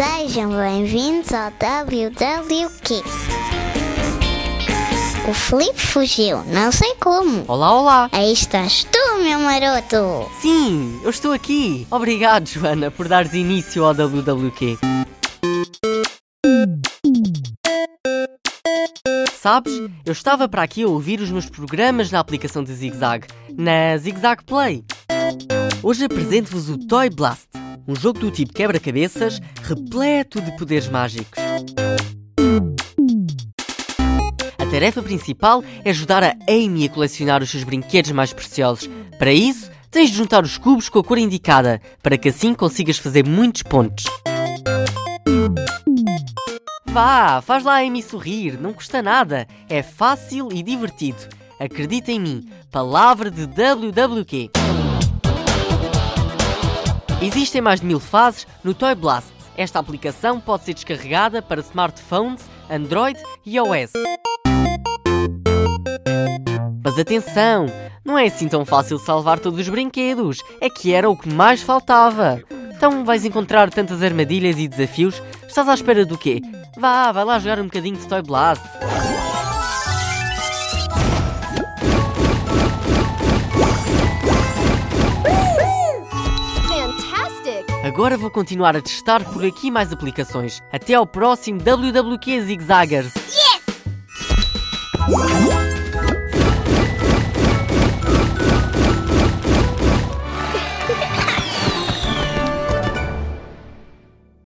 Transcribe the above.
Sejam bem-vindos ao WWQ. O Felipe fugiu, não sei como. Olá, olá! Aí estás tu, meu maroto! Sim, eu estou aqui! Obrigado, Joana, por dares início ao WWQ. Sabes, eu estava para aqui a ouvir os meus programas na aplicação de Zig Zag, na Zig Zag Play. Hoje apresento-vos o Toy Blast, um jogo do tipo quebra-cabeças repleto de poderes mágicos. A tarefa principal é ajudar a Amy a colecionar os seus brinquedos mais preciosos. Para isso, tens de juntar os cubos com a cor indicada, para que assim consigas fazer muitos pontos. Vá, faz lá a Amy sorrir, não custa nada. É fácil e divertido. Acredita em mim, palavra de WWQ. Existem mais de mil fases no Toy Blast. Esta aplicação pode ser descarregada para smartphones, Android e iOS. Mas atenção, não é assim tão fácil salvar todos os brinquedos. É que era o que mais faltava. Então vais encontrar tantas armadilhas e desafios. Estás à espera do quê? Vá, vai lá jogar um bocadinho de Toy Blast. Agora vou continuar a testar por aqui mais aplicações. Até ao próximo WWQ Zigzaggers.